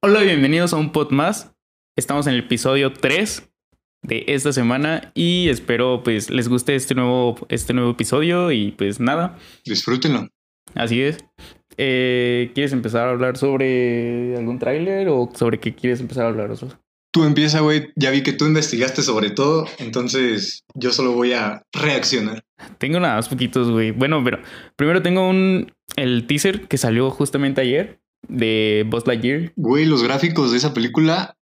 Hola, bienvenidos a un pod más. Estamos en el episodio 3 de esta semana y espero pues les guste este nuevo, este nuevo episodio y pues nada, Disfrútenlo. así es. Eh, ¿Quieres empezar a hablar sobre algún tráiler o sobre qué quieres empezar a hablar? Oso? Tú empieza, güey. Ya vi que tú investigaste sobre todo, entonces yo solo voy a reaccionar. Tengo nada más poquitos, güey. Bueno, pero primero tengo un el teaser que salió justamente ayer de Buzz Lightyear. Güey, los gráficos de esa película,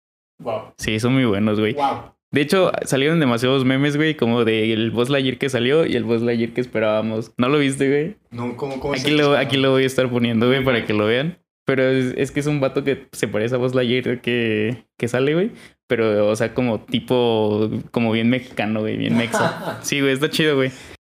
Wow. Sí, son muy buenos, güey. Wow. De hecho, salieron demasiados memes, güey, como del Buzz Lightyear que salió y el Buzz Lightyear que esperábamos. ¿No lo viste, güey? no, ¿cómo, cómo Aquí lo, aquí lo voy a estar poniendo, güey, para que lo vean. Pero es, es que es un vato que se parece a Buzz Lightyear que, que sale, güey. Pero, o sea, como tipo, como bien mexicano, güey, bien mexa. Sí, güey, está chido, güey.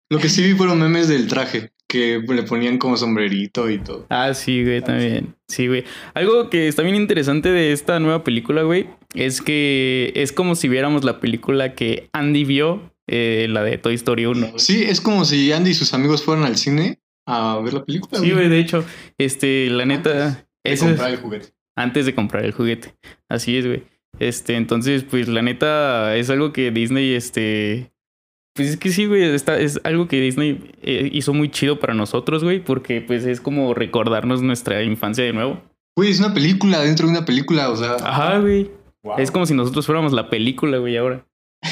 Lo que sí vi fueron memes del traje, que le ponían como sombrerito y todo. Ah, sí, güey, también. Sí, güey. Algo que está bien interesante de esta nueva película, güey, es que es como si viéramos la película que Andy vio, eh, la de Toy Story 1. Sí, es como si Andy y sus amigos fueran al cine a ver la película. Sí, güey, de hecho, este, la neta, De eso es comprar el juguete. antes de comprar el juguete. Así es, güey. Este, entonces, pues la neta es algo que Disney, este, pues es que sí, güey, está, es algo que Disney eh, hizo muy chido para nosotros, güey, porque pues es como recordarnos nuestra infancia de nuevo. Güey, es una película dentro de una película, o sea. Ajá, güey. Wow. Es como si nosotros fuéramos la película, güey, ahora.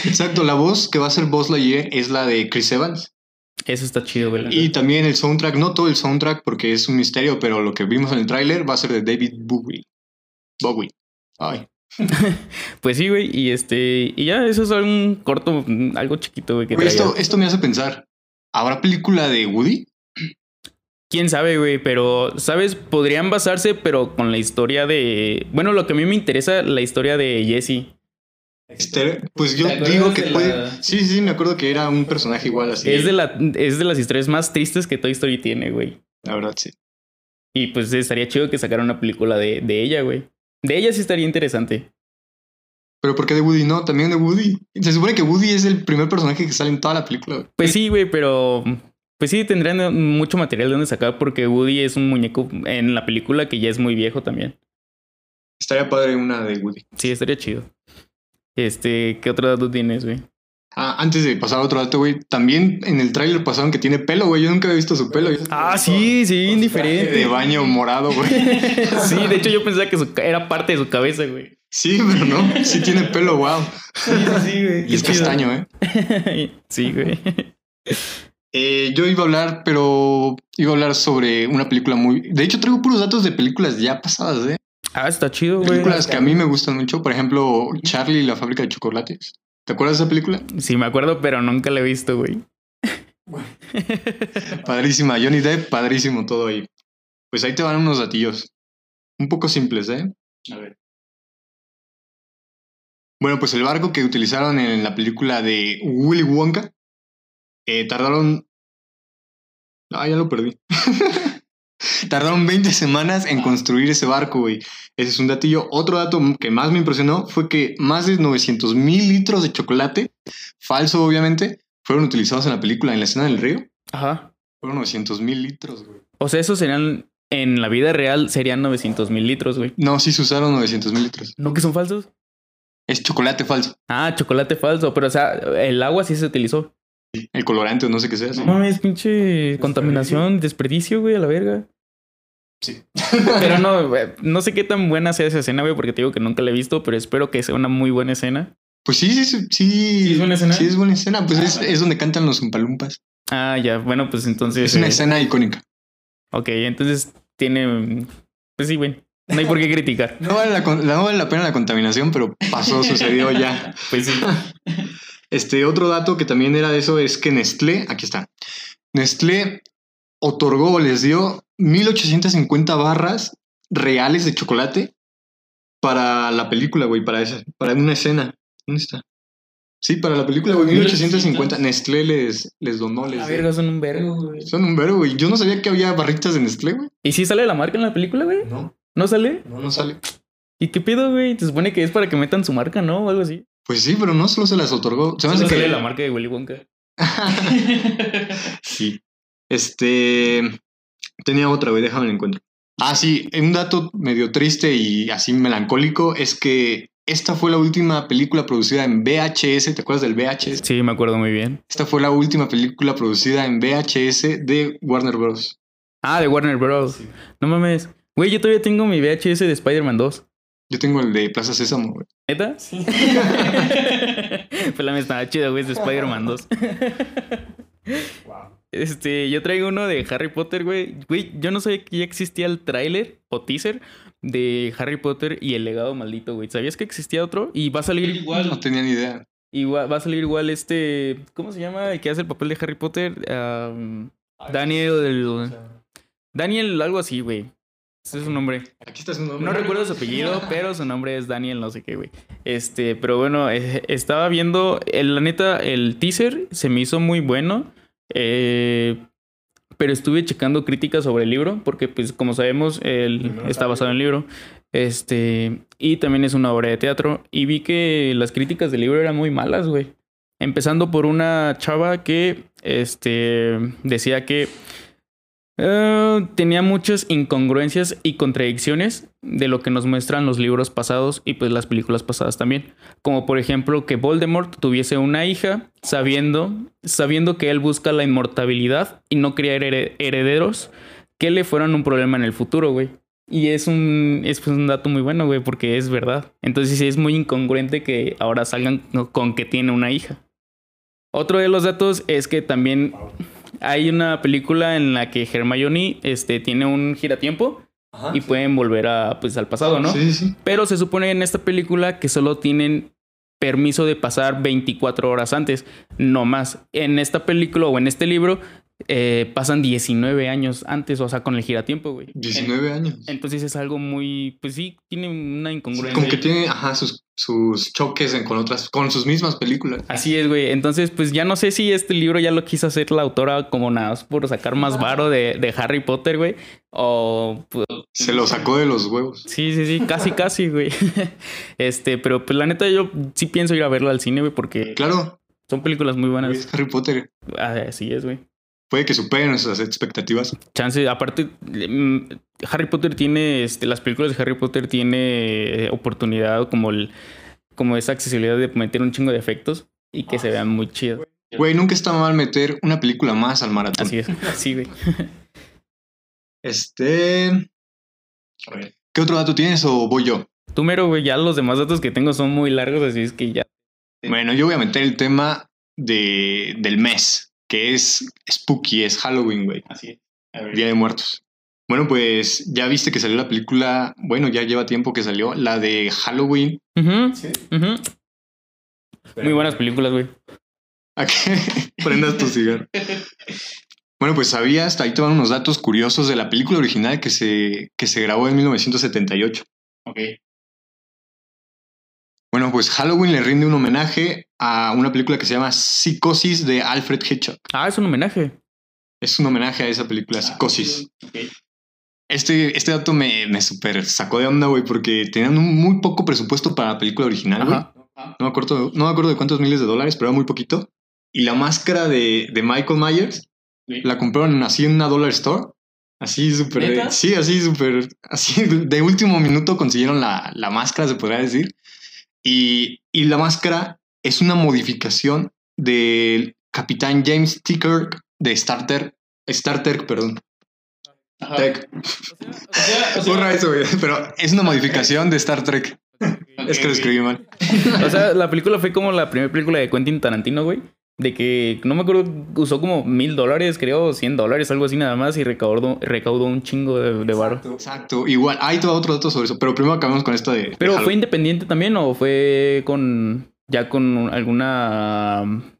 Exacto, la voz que va a ser Buzz Lightyear es la de Chris Evans. Eso está chido, güey. Y también el soundtrack, no todo el soundtrack porque es un misterio, pero lo que vimos en el tráiler va a ser de David Bowie. Bowie. Ay. Pues sí, güey, y este, y ya, eso es un corto, algo chiquito, güey, que Güey, traía. esto, esto me hace pensar. ¿Habrá película de Woody? Quién sabe, güey, pero, ¿sabes? Podrían basarse, pero con la historia de. Bueno, lo que a mí me interesa, la historia de Jesse. Este, pues yo ¿Te acuerdas digo que de puede. la- Sí, sí, me acuerdo que era un personaje igual así. Es, de la, es de las historias más tristes que Toy Story tiene, güey. La verdad, sí. Y pues estaría chido que sacaran una película de, de ella, güey. De ella sí estaría interesante. Pero ¿por qué de Woody? No, también de Woody. Se supone que Woody es el primer personaje que sale en toda la película. güey. Pues sí, güey, pero. Pues sí, tendrían mucho material de donde sacar porque Woody es un muñeco en la película que ya es muy viejo también. Estaría padre una de Woody. Sí, estaría chido. Este, ¿qué otro dato tienes, güey? Ah, antes de pasar a otro dato, güey, también en el tráiler pasaron que tiene pelo, güey. Yo nunca había visto su pelo. Ah, sí, sí, De indiferente. baño morado, güey. Sí, de hecho yo pensaba que su era parte de su cabeza, güey. Sí, pero no. Sí tiene pelo, wow. Sí, sí, güey. Y es castaño, ¿eh? Sí, güey. Eh, yo iba a hablar, pero iba a hablar sobre una película muy... De hecho, traigo puros datos de películas ya pasadas, ¿eh? Ah, está chido, güey. Películas que a mí me gustan mucho. Por ejemplo, Charlie y la fábrica de chocolates. ¿Te acuerdas de esa película? Sí, me acuerdo, pero nunca la he visto, güey. Padrísima. Johnny Depp, padrísimo todo ahí. Pues ahí te van unos datillos. Un poco simples, ¿eh? A ver. Bueno, pues el barco que utilizaron en la película de Willy Wonka, eh, tardaron... Ah, ya lo perdí. tardaron 20 semanas en construir ese barco, güey. Ese es un datillo. Otro dato que más me impresionó fue que más de 900 mil litros de chocolate, falso obviamente, fueron utilizados en la película, en la escena del río. Ajá. Fueron 900 mil litros, güey. O sea, esos serían, en la vida real, serían 900 mil litros, güey. No, sí se usaron 900 mil litros. ¿No que son falsos? Es chocolate falso. Ah, chocolate falso, pero o sea, el agua sí se utilizó. El colorante o no sé qué sea. sí. No mames, pinche contaminación, desperdicio, güey, a la verga. Sí. Pero no, güey, no sé qué tan buena sea esa escena, güey, porque te digo que nunca la he visto, pero espero que sea una muy buena escena. Pues sí, sí, sí. ¿Sí, ¿Sí es buena escena? Sí, es buena escena. Pues Ah, es, vale. es donde cantan los umpalumpas. Ah, ya, bueno, pues entonces. Es una eh, escena icónica. Ok, entonces tiene. Pues sí, güey. No hay por qué criticar. No vale, la, no vale la pena la contaminación, pero pasó, sucedió ya. Pues sí. Este otro dato que también era de eso es que Nestlé, aquí está. Nestlé otorgó, les dio 1850 barras reales de chocolate para la película, güey, para esa, para una escena. ¿Dónde está? Sí, para la película, güey, 1850. Nestlé les, les donó, les dio. verga, son un vergo, güey. Son un verbo, güey. Yo no sabía que había barritas de Nestlé, güey. ¿Y si sale la marca en la película, güey? No, ¿No sale? no, no sale. ¿Y qué pedo, güey? Se supone que es para que metan su marca, ¿no? O algo así. Pues sí, pero no solo se las otorgó. Se me hace que sale la marca de Willy Wonka. sí. Este. Tenía otra, güey, déjame la encuentro. Ah, sí, un dato medio triste y así melancólico es que esta fue la última película producida en VHS. ¿Te acuerdas del VHS? Sí, me acuerdo muy bien. Esta fue la última película producida en VHS de Warner Bros. Ah, de Warner Bros. Sí. No mames. Güey, yo todavía tengo mi VHS de Spider-Man 2. Yo tengo el de Plaza Sésamo, güey. ¿Neta? Sí. pues la mía estaba chida, güey, es de Spider-Man 2. Wow. Este, yo traigo uno de Harry Potter, güey. Güey, yo no sabía que ya existía el tráiler o teaser de Harry Potter y el legado maldito, güey. ¿Sabías que existía otro? Y va a salir igual. No tenía ni idea. Igual, va a salir igual este. ¿Cómo se llama? El que hace el papel de Harry Potter. Am, Daniel. Daniel, algo así, güey. Ese es su nombre. Aquí está su nombre. No recuerdo su apellido, pero su nombre es Daniel, no sé qué, güey. Este, pero bueno, eh, estaba viendo. el- la neta, el teaser se me hizo muy bueno. eh, pero estuve checando críticas sobre el libro, porque, pues, como sabemos, Primero está basado en el libro. Este, y también es una obra de teatro. Y vi que las críticas del libro eran muy malas, güey. Empezando por una chava que, este, decía que eh, tenía muchas incongruencias y contradicciones de lo que nos muestran los libros pasados y pues las películas pasadas también. Como por ejemplo que Voldemort tuviese una hija sabiendo, sabiendo que él busca la inmortalidad y no here- herederos que le fueran un problema en el futuro, güey. Y es un, es pues, un dato muy bueno, güey, porque es verdad. Entonces sí es muy incongruente que ahora salgan con que tiene una hija. Otro de los datos es que también. Hay una película en la que Hermione este, tiene un giratiempo Ajá. y pueden volver a, pues, al pasado, ¿no? Sí, sí, sí. Pero se supone en esta película que solo tienen permiso de pasar 24 horas antes, no más. En esta película o en este libro eh, pasan 19 años antes, o sea, con el giratiempo, güey. 19 años. Entonces es algo muy, pues sí, tiene una incongruencia. Como que tiene, ajá, sus, sus choques en- con otras, con sus mismas películas. Así es, güey. Entonces, pues ya no sé si este libro ya lo quiso hacer la autora como nada más por sacar más varo de, de Harry Potter, güey. O pues, Se lo sacó de los huevos. sí, sí, sí, casi, casi, güey. Este, pero pues la neta yo sí pienso ir a verlo al cine, güey, porque Claro, son películas muy buenas. es Harry Potter. Así es, güey. Puede que superen nuestras expectativas. Chance, aparte, mm, Harry Potter tiene, este, las películas de Harry Potter tiene eh, oportunidad como el, como esa accesibilidad de meter un chingo de efectos y que se vean muy chidos. Güey, nunca está mal meter una película más al maratón. Así es, sí, güey. Este. A ver. ¿Qué otro dato tienes o voy yo? Tú mero, güey, ya los demás datos que tengo son muy largos, así es que ya. Bueno, yo voy a meter el tema de, del mes, que es spooky, es Halloween, güey. Así es. A ver. Día de Muertos. Bueno, pues ya viste que salió la película, bueno, ya lleva tiempo que salió, la de Halloween. Sí. Muy buenas películas, güey. ¿A qué prendas tu cigarro? Bueno, pues sabías, ahí te van unos datos curiosos de la película original que se, que se grabó en 1978. Ok. Bueno, pues Halloween le rinde un homenaje a una película que se llama Psicosis de Alfred Hitchcock. Ah, es un homenaje. Es un homenaje a esa película, Ah, Psicosis. Este, este dato me, me super sacó de onda, güey, porque tenían un muy poco presupuesto para la película original, güey. No me, acuerdo, no me acuerdo de cuántos miles de dólares, pero era muy poquito. Y la máscara de, de Michael Myers Sí. la compraron así en una dollar store. Así súper. Sí, así súper. Así de último minuto consiguieron la, la máscara, se podría decir. Y, y la máscara es una modificación del capitán James T. Kirk de Star Trek. Star Trek, perdón. Ajá. Trek. O sea, o sea- Borra eso, güey. Pero es una modificación de Star Trek. Es que lo escribí mal. O sea, la película fue como la primera película de Quentin Tarantino, güey. De que, no me acuerdo, usó como mil dólares, creo, cien dólares, algo así nada más, y recaudó, recaudó un chingo de, de varo. Exacto. Exacto. Igual, hay todo otro dato sobre eso. Pero primero acabamos con esta de. de Pero fue independiente también, o fue con. Ya con alguna.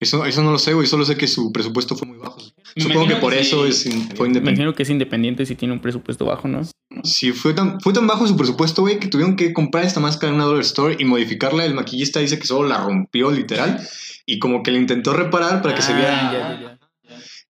Eso, eso no lo sé, güey. Solo sé que su presupuesto fue muy bajo. Me Supongo que por que eso sí. es, in- fue Me independiente. imagino que es independiente si tiene un presupuesto bajo, ¿no? Sí, fue tan, fue tan bajo su presupuesto, güey, que tuvieron que comprar esta máscara en una dollar store y modificarla. El maquillista dice que solo la rompió, literal. Y como que la intentó reparar para que se Ah, viera. ya, ya, ya.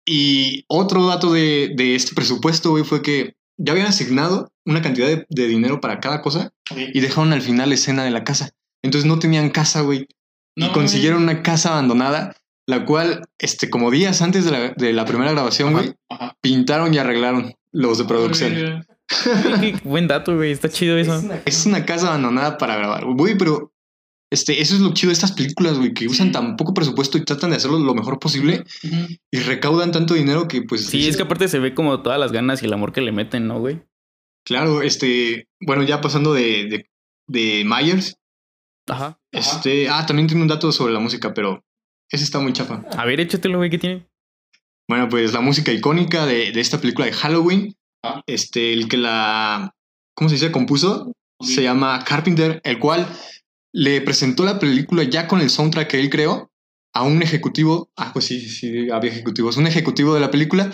Y otro dato de, de este presupuesto, güey, fue que ya habían asignado una cantidad de, de dinero para cada cosa y dejaron al final la escena de la casa. Entonces no tenían casa, güey. Y consiguieron una casa abandonada, la cual, este, como días antes de la, de la primera grabación, güey, pintaron y arreglaron los de producción. Qué buen dato, güey. Está chido eso. Es una casa abandonada para grabar. Güey, pero este, eso es lo chido de estas películas, güey, que usan tan poco presupuesto y tratan de hacerlo lo mejor posible y recaudan tanto dinero que, pues. Sí, es que aparte se ve como todas las ganas y el amor que le meten, ¿no, güey? Claro, este. Bueno, ya pasando de, de, de Myers, Ajá. este. Ah, también tiene un dato sobre la música, pero ese está muy chafa. A ver, échatelo, güey, ¿qué tiene? Bueno, pues la música icónica de, de esta película de Halloween, Ah. este, el que la. ¿Cómo se dice? Compuso, se llama Carpenter, el cual le presentó la película ya con el soundtrack que él creó a un ejecutivo. Ah, pues sí, sí, había ejecutivos. Un ejecutivo de la película.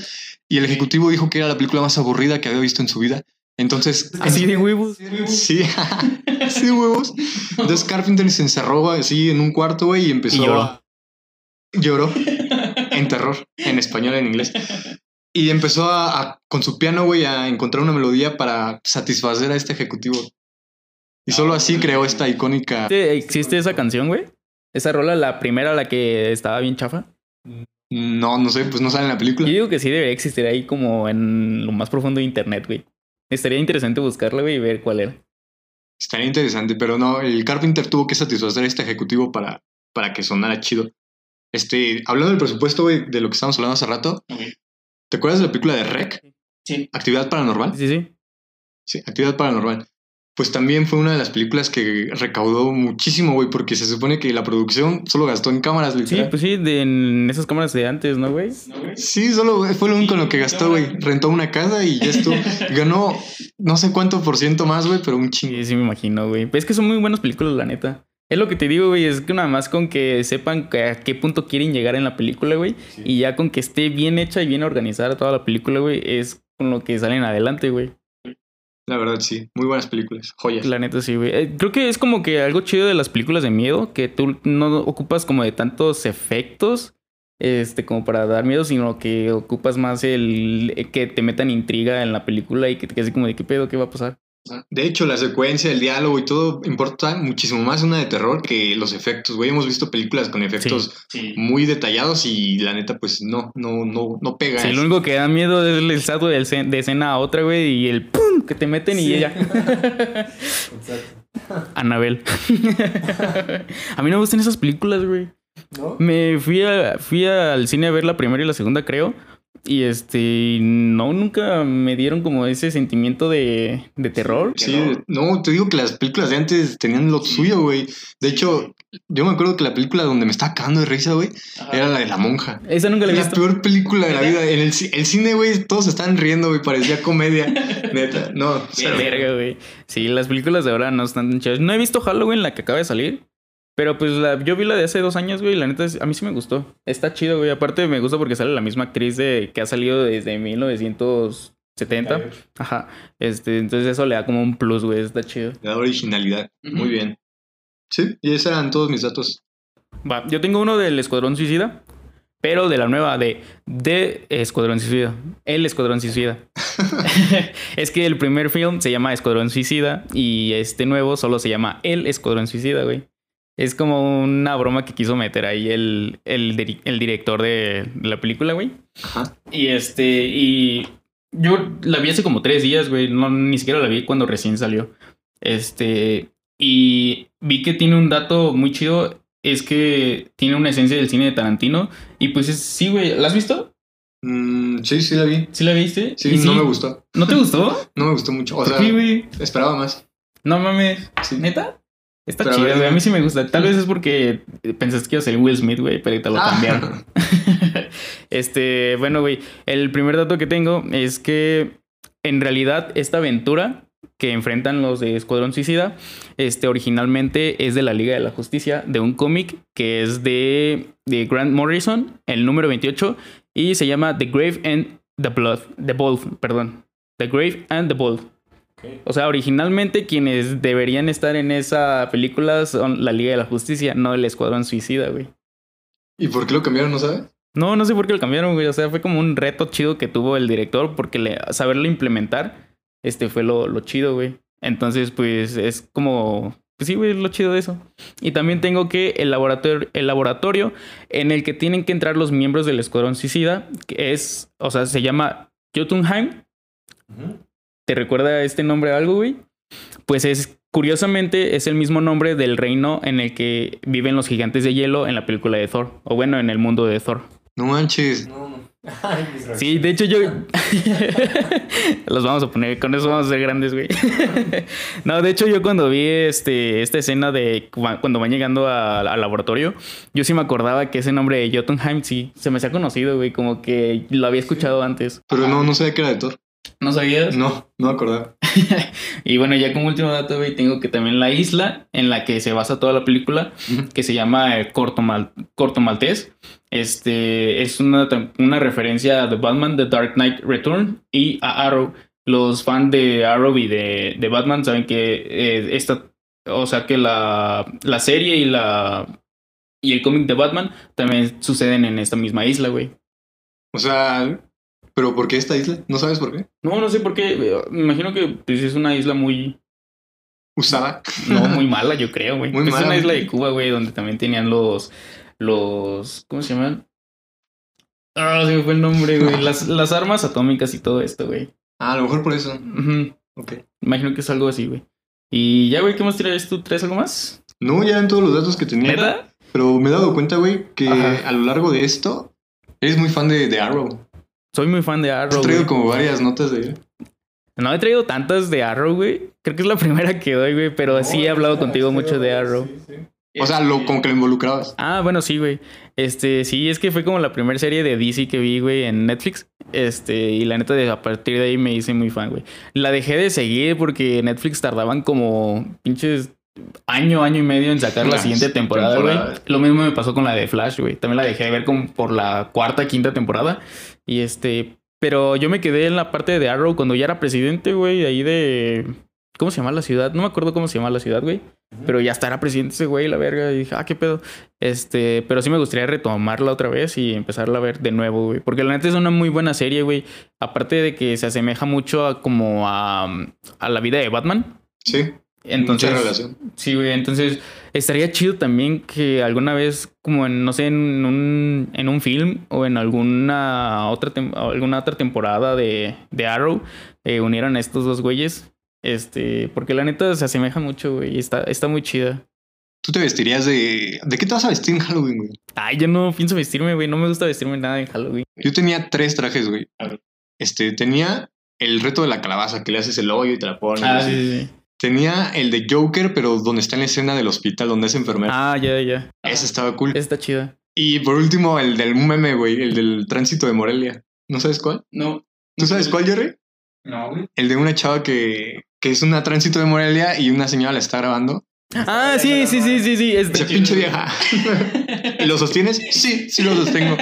Y el ejecutivo dijo que era la película más aburrida que había visto en su vida. Entonces. Así de huevos. Sí, sí, huevos. Entonces Carpenter se encerró así en un cuarto, güey, y empezó Y lloró. a. Lloró. En terror, en español, en inglés. Y empezó a, a- con su piano, güey, a encontrar una melodía para satisfacer a este ejecutivo. Y solo así creó esta icónica. ¿Existe- ¿Existe esa canción, güey? Esa rola, la primera, la que estaba bien chafa. No, no sé, pues no sale en la película. Yo digo que sí debería existir ahí como en lo más profundo de internet, güey. Estaría interesante buscarla, güey, y ver cuál era. Estaría interesante, pero no, el Carpenter tuvo que satisfacer a este ejecutivo para, para que sonara chido. Este, hablando del presupuesto, güey, de lo que estábamos hablando hace rato. ¿te acuerdas de la película de Rec? Sí. Actividad Paranormal. Sí, sí. Sí, Actividad Paranormal. Pues también fue una de las películas que recaudó muchísimo, güey, porque se supone que la producción solo gastó en cámaras, Sí, literal. pues sí, de, en esas cámaras de antes, ¿no, güey? Sí, solo fue lo único en lo que gastó, güey. Rentó una casa y ya estuvo. Ganó no sé cuánto por ciento más, güey, pero un chingo. Sí, sí me imagino, güey. Pero es que son muy buenas películas, la neta. Es lo que te digo, güey, es que nada más con que sepan que a qué punto quieren llegar en la película, güey. Sí. Y ya con que esté bien hecha y bien organizada toda la película, güey, es con lo que salen adelante, güey. La verdad, sí. Muy buenas películas. Joyas. La neta sí, güey. Eh, creo que es como que algo chido de las películas de miedo, que tú no ocupas como de tantos efectos, este, como para dar miedo, sino que ocupas más el eh, que te metan intriga en la película y que te quedes como de qué pedo, qué va a pasar. De hecho, la secuencia, el diálogo y todo importa muchísimo más una de terror que los efectos, güey. Hemos visto películas con efectos Sí. muy detallados y la neta, pues no, no, no, no pega. Sí, eso. lo único que da miedo es el salto de, escena- de escena a otra, güey, y el pum que te meten y ella. Exacto. Anabel. a mí no me gustan esas películas, güey. ¿No? Me fui, a- fui al cine a ver la primera y la segunda, creo. Y este, no, nunca me dieron como ese sentimiento de, de terror. Sí, no, te digo que las películas de antes tenían lo suyo, güey. De hecho, yo me acuerdo que la película donde me estaba cagando de risa, güey, era la de la monja. Esa nunca la he La visto. peor película de la vida. En el, ci- el cine, güey, todos estaban riendo, güey, parecía comedia. Neta, no. Verga, güey. Sí, las películas de ahora no están tan chidas. No he visto Halloween, la que acaba de salir. Pero pues la, yo vi la de hace dos años, güey. y La neta, es- a mí sí me gustó. Está chido, güey. Aparte, me gusta porque sale la misma actriz de, que ha salido desde 1970. Ajá. Este, entonces eso le da como un plus, güey. Está chido. Le da originalidad. Muy bien. Sí, y esos eran todos mis datos. Va, yo tengo uno del Escuadrón Suicida. Pero de la nueva, de, de Escuadrón Suicida. El Escuadrón Suicida. es que el primer film se llama Escuadrón Suicida y este nuevo solo se llama El Escuadrón Suicida, güey. Es como una broma que quiso meter ahí el, el, el director de la película, güey. Ajá. Y este, y yo la vi hace como tres días, güey. No, ni siquiera la vi cuando recién salió. Este, y vi que tiene un dato muy chido. Es que tiene una esencia del cine de Tarantino. Y pues es- sí, güey. ¿La has visto? Mm, sí, sí la vi. ¿Sí la viste? Sí, ¿Y no me gustó. ¿No te gustó? No me gustó mucho. O ¿Por sea, qué, esperaba más. No mames. Sí. ¿Neta? Está Pero ver, güey. A mí sí me gusta. Tal vez es porque pensaste que iba a ser Will Smith, güey, pero te lo Ah. cambiaron. este, bueno, güey. El primer dato que tengo es que en realidad esta aventura que enfrentan los de Escuadrón Suicida, este, originalmente es de la Liga de la Justicia, de un cómic que es de, de Grant Morrison, el número 28, y se llama The Grave and the Blood, The Bold, perdón. The Grave and the Bold. O sea, originalmente quienes deberían estar en esa película son la Liga de la Justicia, no el Escuadrón Suicida, güey. ¿Y por qué lo cambiaron, no sabes? No, no sé por qué lo cambiaron, güey. O sea, fue como un reto chido que tuvo el director porque le, saberlo implementar, este fue lo, lo chido, güey. Entonces, pues es como, pues sí, güey, es lo chido de eso. Y también tengo que el laboratorio, el laboratorio en el que tienen que entrar los miembros del Escuadrón Suicida, que es, o sea, se llama Jotunheim, Ujú. ¿Te recuerda este nombre a algo, güey? Pues es, curiosamente, es el mismo nombre del reino en el que viven los gigantes de hielo en la película de Thor. O bueno, en el mundo de Thor. No manches. No. Ay. Sí, de hecho yo... Los vamos a poner, con eso vamos a ser grandes, güey. no, de hecho yo cuando vi este, esta escena de cu- cuando van llegando a- al laboratorio, yo sí me acordaba que ese nombre de Jotunheim sí se me hacía conocido, güey, como que lo había escuchado antes. Pero no, no sabía que era de Thor. ¿No sabías? No, no me acordaba. Y bueno, ya como último dato, güey, tengo que también la isla en la que se basa toda la película, que se llama eh, Corto, Mal- Corto Maltés. Este es una, una referencia a The Batman, The Dark Knight Return y a Arrow. Los fans de Arrow y de, de Batman saben que eh, esta, o sea, que la, la serie y la y el cómic de Batman también suceden en esta misma isla, güey. O sea, ¿pero por qué esta isla? ¿No sabes por qué? No, no sé por qué. eh, Me imagino que pues, es una isla muy, Usada. No, muy mala, yo creo, güey. Muy es mala, una isla de Cuba, güey, donde también tenían los. Los. ¿Cómo se llaman? Ah, se me fue el nombre, güey. Las, las armas atómicas y todo esto, güey. Ah, a lo mejor por eso. Ujú. Ok. Imagino que es algo así, güey. Y ya, güey, ¿qué más traes tú? ¿Traes algo más? No, ya en todos los datos que tenía. ¿Neta? Pero me he dado cuenta, güey, que Ajá. a lo largo de esto eres muy fan de, de Arrow. Soy muy fan de Has Arrow. traído güey. como varias notas de No he traído tantas de Arrow, güey. Creo que es la primera que doy, güey. Pero sí he hablado contigo mucho de Arrow. Sí, sí. O sea, lo, como que lo involucrabas. Ah, bueno, sí, güey. Este, sí, es que fue como la primera serie de DC que vi, güey, en Netflix. Este, y la neta, de, a partir de ahí me hice muy fan, güey. La dejé de seguir porque Netflix tardaban como pinches año, año y medio en sacar la siguiente temporada, güey. Lo mismo me pasó con la de Flash, güey. También la dejé de ver como por la cuarta, quinta temporada. Y este, pero yo me quedé en la parte de Arrow cuando ya era presidente, güey, ahí de... ¿Cómo se llama la ciudad? No me acuerdo cómo se llama la ciudad, güey. Pero ya estará presidente ese güey, la verga. Y dije, ah, qué pedo. Este, pero sí me gustaría retomarla otra vez y empezarla a ver de nuevo, güey. Porque la neta es una muy buena serie, güey. Aparte de que se asemeja mucho a como a, a la vida de Batman. Sí. Entonces, mucha relación. Sí, güey. Entonces, estaría chido también que alguna vez, como en, no sé, en un, en un film o en alguna otra, tem- alguna otra temporada de, de Arrow, eh, unieran a estos dos güeyes. Este, porque la neta se asemeja mucho, güey. y Está, está muy chida. Tú te vestirías de. ¿De qué te vas a vestir en Halloween, güey? Ay, yo no pienso vestirme, güey. No me gusta vestirme nada en Halloween. Yo tenía tres trajes, güey. Este, tenía el reto de la calabaza, que le haces el hoyo y te la pones. Ah, sí, sí. Tenía el de Joker, pero donde está en la escena del hospital, donde es enfermero. Ah, ya, ya. Ese estaba cool. Está chida. Y por último, el del meme, güey, el del tránsito de Morelia. ¿No sabes cuál? No. ¿Tú sabes cuál, Jerry? No, güey. El de una chava que, que es una tránsito de Morelia y una señora la está grabando. Ah, sí, sí, sí, sí, sí. Esa pinche vieja. ¿Y lo sostienes? Sí, sí lo sostengo.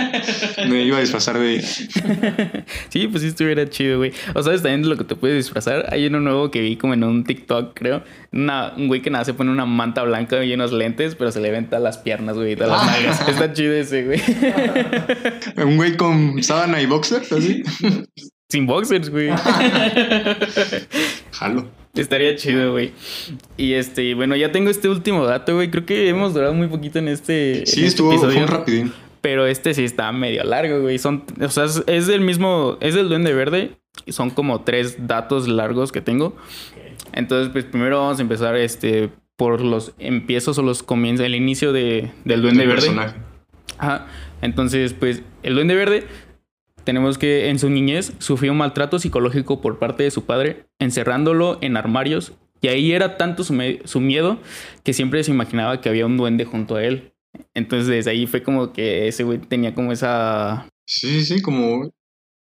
Me iba a disfrazar de ella. Sí, pues sí estuviera chido, güey. O sabes también de lo que te puedes disfrazar. Hay uno nuevo que vi como en un TikTok, creo. Una, un güey que nada se pone una manta blanca y unos lentes, pero se le ven todas las piernas, güey, y todas las Ah. nalgas. Está chido ese, güey. Un güey con sábana y boxers, así. Sin boxers, güey. Jalo. Estaría chido, güey. Y este, bueno, ya tengo este último dato, güey. Creo que hemos durado muy poquito en este. Sí, en este estuvo fue episodio. un rapidín. Pero este sí está medio largo, güey. Son, o sea, es, del mismo, es del Duende Verde. Y son como tres datos largos que tengo. Entonces, pues primero vamos a empezar este por los empiezos o los comienzos, el inicio de, del Duende Verde. personaje. Ajá. Entonces, pues el Duende Verde tenemos que en su niñez sufrió un maltrato psicológico por parte de su padre, encerrándolo en armarios. Y ahí era tanto su, su miedo que siempre se imaginaba que había un duende junto a él. Entonces desde ahí fue como que ese güey tenía como esa... Sí, sí, sí, como.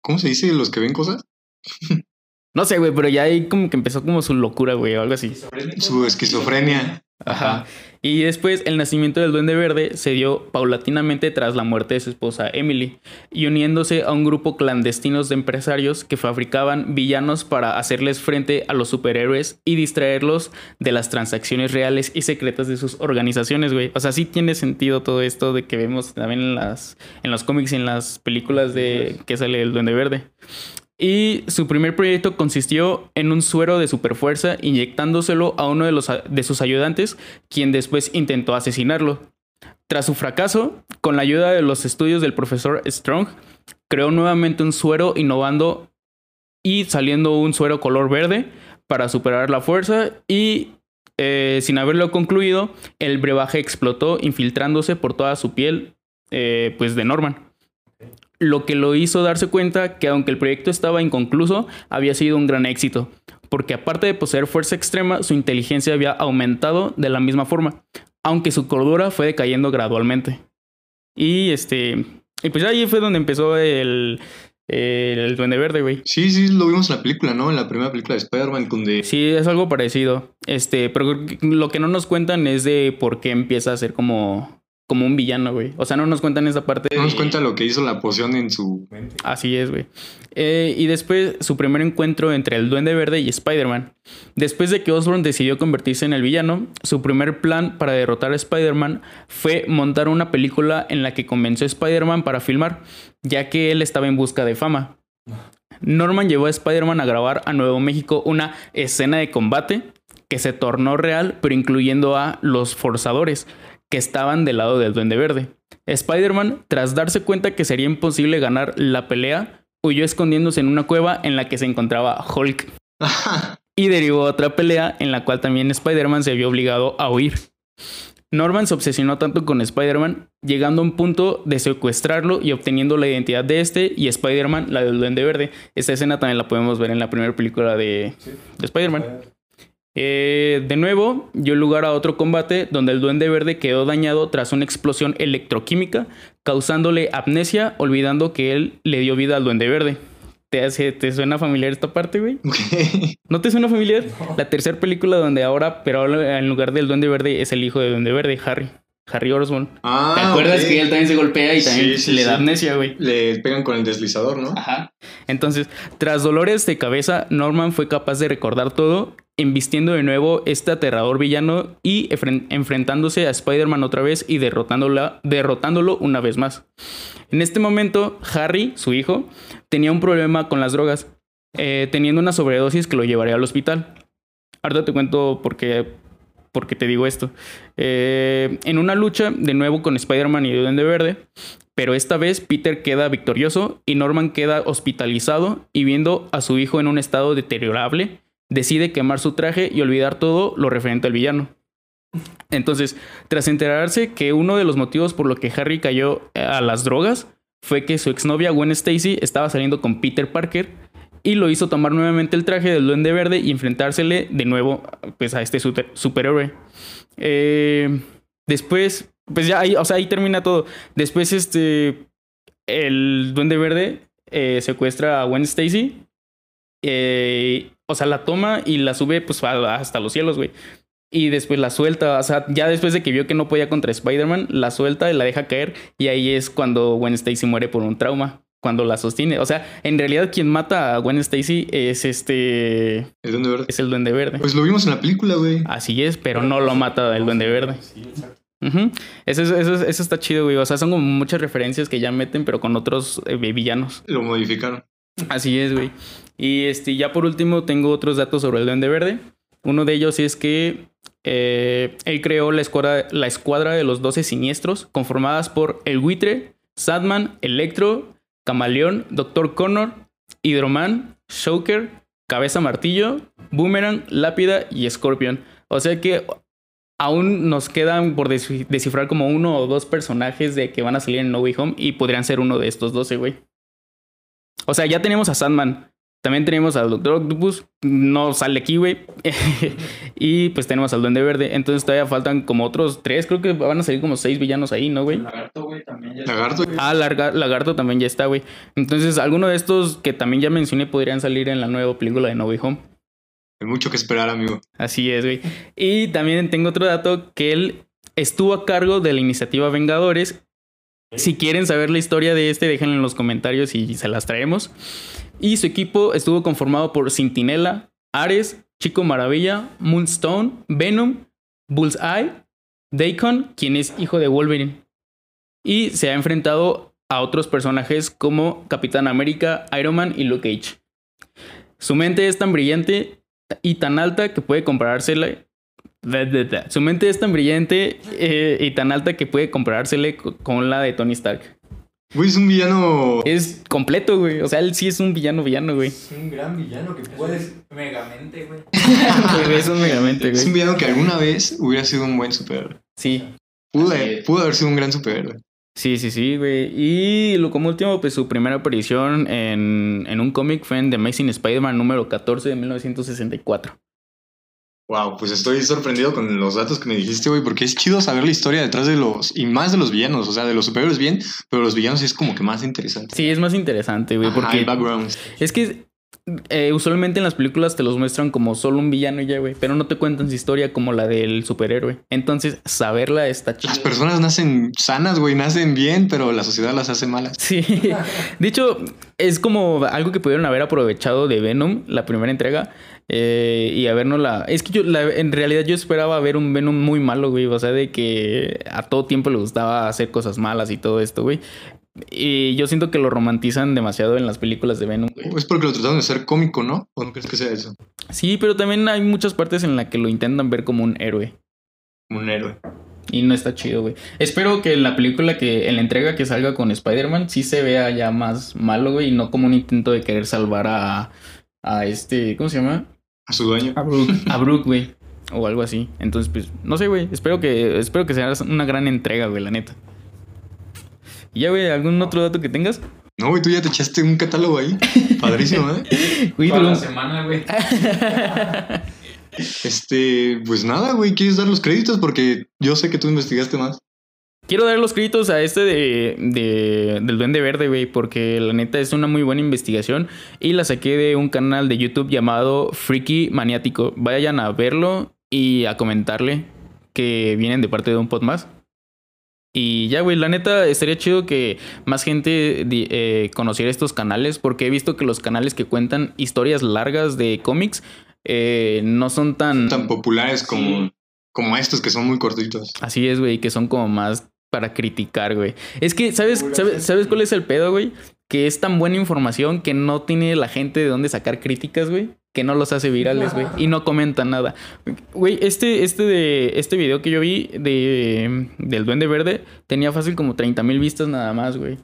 ¿Cómo se dice? Los que ven cosas. No sé, güey, pero ya ahí como que empezó como su locura, güey, o algo así. Su esquizofrenia. Ajá. Y después el nacimiento del Duende Verde se dio paulatinamente tras la muerte de su esposa Emily y uniéndose a un grupo clandestinos de empresarios que fabricaban villanos para hacerles frente a los superhéroes y distraerlos de las transacciones reales y secretas de sus organizaciones, güey. O sea, sí tiene sentido todo esto de que vemos también en las en los cómics y en las películas de que sale el Duende Verde. Y su primer proyecto consistió en un suero de superfuerza inyectándoselo a uno de, sus ayudantes, quien después intentó asesinarlo. Tras su fracaso, con la ayuda de los estudios del profesor Strong, creó nuevamente un suero innovando y saliendo un suero color verde para superar la fuerza y eh, sin haberlo concluido, el brebaje explotó infiltrándose por toda su piel eh, pues de Norman. Lo que lo hizo darse cuenta que aunque el proyecto estaba inconcluso, había sido un gran éxito, porque aparte de poseer fuerza extrema, su inteligencia había aumentado de la misma forma, aunque su cordura fue decayendo gradualmente. Y este, y pues ahí fue donde empezó el, el, el Duende Verde, güey. Sí, sí, lo vimos en la película, ¿no? En la primera película de Spider-Man, donde... Sí, es algo parecido. Este, pero lo que no nos cuentan es de por qué empieza a ser como, como un villano, güey. O sea, no nos cuentan esa parte. No nos cuenta lo que hizo la poción en su... Mente. Así es, güey. Eh, y después su primer encuentro entre el Duende Verde y Spider-Man. Después de que Osborn decidió convertirse en el villano, su primer plan para derrotar a Spider-Man fue montar una película en la que convenció a Spider-Man para filmar, ya que él estaba en busca de fama. Norman llevó a Spider-Man a grabar a Nuevo México una escena de combate que se tornó real, pero incluyendo a los forzadores, que estaban del lado del Duende Verde. Spider-Man, tras darse cuenta que sería imposible ganar la pelea, huyó escondiéndose en una cueva en la que se encontraba Hulk y derivó otra pelea en la cual también Spider-Man se vio obligado a huir. Norman se obsesionó tanto con Spider-Man, llegando a un punto de secuestrarlo y obteniendo la identidad de este y Spider-Man, la del Duende Verde. Esta escena también la podemos ver en la primera película de, Sí. de Spider-Man. Eh, de nuevo, dio lugar a otro combate donde el Duende Verde quedó dañado tras una explosión electroquímica, causándole amnesia, olvidando que él le dio vida al Duende Verde. ¿Te, hace, ¿Te suena familiar esta parte, güey? ¿No te suena familiar? No. La tercera película donde ahora, pero ahora en lugar del Duende Verde, es el hijo del Duende Verde, Harry. Harry Osborn. Ah, ¿Te acuerdas que él también se golpea y también Sí, sí, le da amnesia, güey? Le pegan con el deslizador, ¿no? Ajá. Entonces, tras dolores de cabeza, Norman fue capaz de recordar todo, embistiendo de nuevo este aterrador villano y enfren- enfrentándose a Spider-Man otra vez y derrotándola- derrotándolo una vez más. En este momento, Harry, su hijo, tenía un problema con las drogas, eh, teniendo una sobredosis que lo llevaría al hospital. Ahorita te cuento por qué, por qué te digo esto. Eh, en una lucha, de nuevo con Spider-Man y Duende Verde, pero esta vez Peter queda victorioso y Norman queda hospitalizado y viendo a su hijo en un estado deteriorable, decide quemar su traje y olvidar todo lo referente al villano. Entonces, tras enterarse que uno de los motivos por lo que Harry cayó a las drogas fue que su exnovia Gwen Stacy estaba saliendo con Peter Parker y lo hizo tomar nuevamente el traje del Duende Verde y enfrentársele de nuevo pues, a este super- superhéroe. Eh, después, pues ya ahí, o sea, ahí termina todo. Después, este, el Duende Verde eh, secuestra a Gwen Stacy. eh, o sea, la toma y la sube pues hasta los cielos, güey. Y después la suelta, o sea, ya después de que vio que no podía contra Spider-Man, la suelta y la deja caer. Y ahí es cuando Gwen Stacy muere por un trauma, cuando la sostiene. O sea, en realidad quien mata a Gwen Stacy es este, El Duende Verde. es el Duende Verde. Pues lo vimos en la película, güey. Así es, pero no lo mata el Duende Verde. Sí, exacto. Eso está chido, güey. O sea, son como muchas referencias que ya meten, pero con otros eh, villanos. Lo modificaron. Así es, güey. Y este, ya por último, tengo otros datos sobre el Duende Verde. Uno de ellos es que eh, él creó la escuadra, la escuadra de los 12 siniestros, conformadas por el Buitre, Sadman, Electro, Camaleón, Doctor Connor, Hidroman, Shoker, Cabeza Martillo, Boomerang, Lápida y Scorpion. O sea que aún nos quedan por desci- descifrar como uno o dos personajes de que van a salir en No Way Home y podrían ser uno de estos 12, güey. O sea, ya tenemos a Sandman. También tenemos al Doctor Octopus. No sale aquí, güey. y pues tenemos al Duende Verde. Entonces todavía faltan como otros tres. Creo que van a salir como seis villanos ahí, ¿no, güey? Lagarto, güey, también ya. Lagarto. Ah, Larga- Lagarto también ya está, güey. Entonces, alguno de estos que también ya mencioné podrían salir en la nueva película de No Way Home. Hay mucho que esperar, amigo. Así es, güey. Y también tengo otro dato que él estuvo a cargo de la iniciativa Vengadores. Si quieren saber la historia de este, déjenlo en los comentarios y se las traemos. Y su equipo estuvo conformado por Centinela, Ares, Chico Maravilla, Moonstone, Venom, Bullseye, Daikon, quien es hijo de Wolverine. Y se ha enfrentado a otros personajes como Capitán América, Iron Man y Luke Cage. Su mente es tan brillante y tan alta que puede comparársela. Su mente es tan brillante eh, y tan alta que puede comparársele co- con la de Tony Stark. Güey, es un villano. Es completo, güey. O sea, él sí es un villano villano, güey. Es un gran villano que puedes. Megamente, güey. es un megamente, Es un güey. villano que alguna vez hubiera sido un buen superhéroe. Sí. Pudo, pudo haber sido un gran superhéroe. Sí, sí, sí, güey. Y lo como último, pues su primera aparición en, en un cómic fue en The Amazing Spider-Man número 14 de 1964. Wow, pues estoy sorprendido con los datos que me dijiste, güey, porque es chido saber la historia detrás de los. Y más de los villanos. O sea, de los superhéroes bien, pero los villanos sí es como que más interesante. Sí, es más interesante, güey, porque el background. es que eh, usualmente en las películas te los muestran como solo un villano y ya, güey, pero no te cuentan su historia como la del superhéroe. Entonces, saberla está chido. Las personas nacen sanas, güey, nacen bien, pero la sociedad las hace malas. Sí, de hecho, es como algo que pudieron haber aprovechado de Venom, la primera entrega, eh, y habernos la... Es que yo, la- en realidad yo esperaba ver un Venom muy malo, güey, o sea, de que a todo tiempo le gustaba hacer cosas malas y todo esto, güey. Y yo siento que lo romantizan demasiado en las películas de Venom, güey. Es porque lo trataron de ser cómico, ¿no? ¿O no crees que sea eso? Sí, pero también hay muchas partes en las que lo intentan ver como un héroe. Un héroe. Y no está chido, güey. Espero que en la película que, en la entrega que salga con Spider-Man, sí se vea ya más malo, güey, y no como un intento de querer salvar a, a este, ¿cómo se llama? A su dueño. A Brooke. A Brooke, güey. O algo así. Entonces, pues, no sé, güey. Espero que, espero que sea una gran entrega, güey, la neta. Y ya, güey, ¿algún otro dato que tengas? No, güey, tú ya te echaste un catálogo ahí. Padrísimo, ¿eh? Güey, Toda la semana, güey. Este, pues nada, güey, ¿quieres dar los créditos? Porque yo sé que tú investigaste más. Quiero dar los créditos a este de, de- del Duende Verde, güey, porque la neta es una muy buena investigación y la saqué de un canal de YouTube llamado Freaky Maniático. Vayan a verlo y a comentarle que vienen de parte de un pod más. Y ya, güey, la neta estaría chido que más gente eh, conociera estos canales, porque he visto que los canales que cuentan historias largas de cómics eh, no son tan... Tan populares como, Sí. como estos que son muy cortitos. Así es, güey, que son como más para criticar, güey. Es que, ¿sabes, sabes. ¿sabes cuál es el pedo, güey? Que es tan buena información que no tiene la gente de dónde sacar críticas, güey. Que no los hace virales, güey. Y no comentan nada. Güey, este, este de. Este video que yo vi de. Del Duende Verde tenía fácil como 30 mil vistas nada más, güey.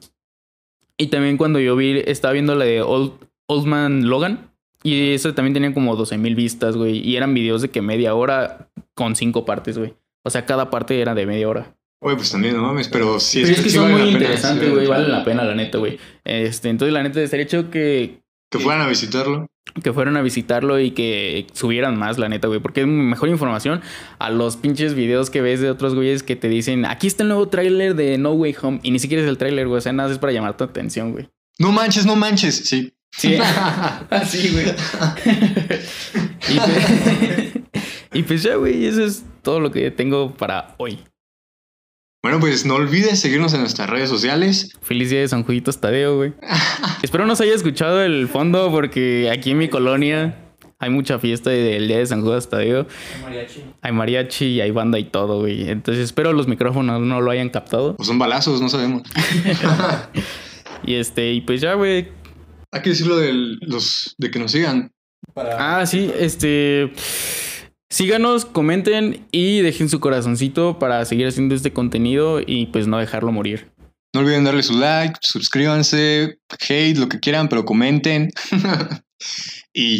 Y también cuando yo vi. Estaba viendo la de Old, Old Man Logan. Y eso también tenía como 12 mil vistas, güey. Y eran videos de que media hora con cinco partes, güey. O sea, cada parte era de media hora. Oye, pues también no mames, pero sí Pero es que sí son vale muy interesantes, güey. vale Valen la pena, la neta, güey. Este, entonces, la neta, estaría hecho que, Que fueran a visitarlo. que fueran a visitarlo y que subieran más, la neta, güey. Porque es mejor información a los pinches videos que ves de otros güeyes que te dicen, aquí está el nuevo tráiler de No Way Home. Y ni siquiera es el tráiler, güey. O sea, nada es para llamar tu atención, güey. No manches, no manches. Sí. Sí, así, güey. y, pues, y pues ya, güey, eso es todo lo que tengo para hoy. Bueno, pues no olvides seguirnos en nuestras redes sociales. Feliz día de San Juditos Tadeo, güey. Espero no se haya escuchado el fondo porque aquí en mi colonia hay mucha fiesta del día de San Judas Tadeo. Mariachi. Hay mariachi y hay banda y todo, güey. Entonces espero los micrófonos no lo hayan captado. O son balazos, no sabemos. Y este, y pues ya, güey. Hay que decirlo de los de que nos sigan. Para Ah, sí, este. Síganos, comenten y dejen su corazoncito para seguir haciendo este contenido y pues no dejarlo morir. No olviden darle su like, suscríbanse, hate, lo que quieran, pero comenten.